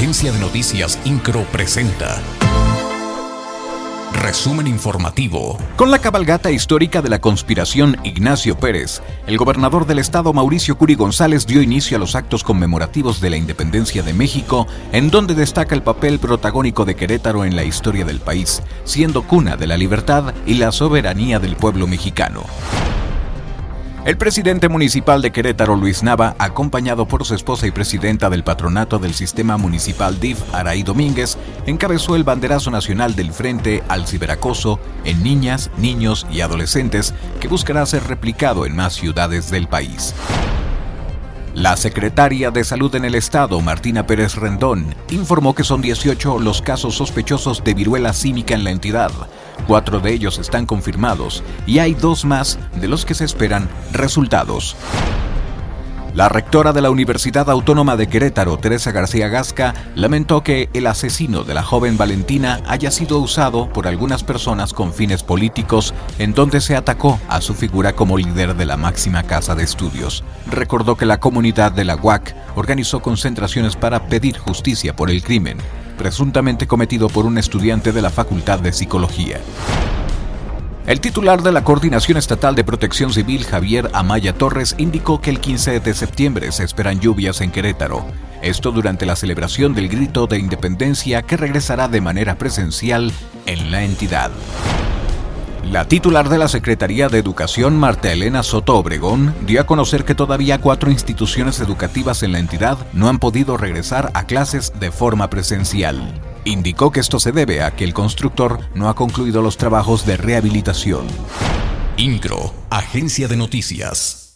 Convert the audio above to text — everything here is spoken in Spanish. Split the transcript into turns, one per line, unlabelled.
Agencia de Noticias Incro presenta. Resumen informativo.
Con la cabalgata histórica de la conspiración Ignacio Pérez, el gobernador del estado Mauricio Curi González dio inicio a los actos conmemorativos de la independencia de México, en donde destaca el papel protagónico de Querétaro en la historia del país, siendo cuna de la libertad y la soberanía del pueblo mexicano. El presidente municipal de Querétaro, Luis Nava, acompañado por su esposa y presidenta del patronato del sistema municipal DIF, Araí Domínguez, encabezó el banderazo nacional del Frente al Ciberacoso en niñas, niños y adolescentes que buscará ser replicado en más ciudades del país. La secretaria de Salud en el Estado, Martina Pérez Rendón, informó que son 18 los casos sospechosos de viruela símica en la entidad. Cuatro de ellos están confirmados y hay dos más de los que se esperan resultados. La rectora de la Universidad Autónoma de Querétaro, Teresa García Gasca, lamentó que el asesino de la joven Valentina haya sido usado por algunas personas con fines políticos en donde se atacó a su figura como líder de la máxima casa de estudios. Recordó que la comunidad de la UAC organizó concentraciones para pedir justicia por el crimen, presuntamente cometido por un estudiante de la Facultad de Psicología. El titular de la Coordinación Estatal de Protección Civil, Javier Amaya Torres, indicó que el 15 de septiembre se esperan lluvias en Querétaro. Esto durante la celebración del grito de independencia que regresará de manera presencial en la entidad. La titular de la Secretaría de Educación, Marta Elena Soto Obregón, dio a conocer que todavía cuatro instituciones educativas en la entidad no han podido regresar a clases de forma presencial. Indicó que esto se debe a que el constructor no ha concluido los trabajos de rehabilitación.
INCRO, Agencia de Noticias.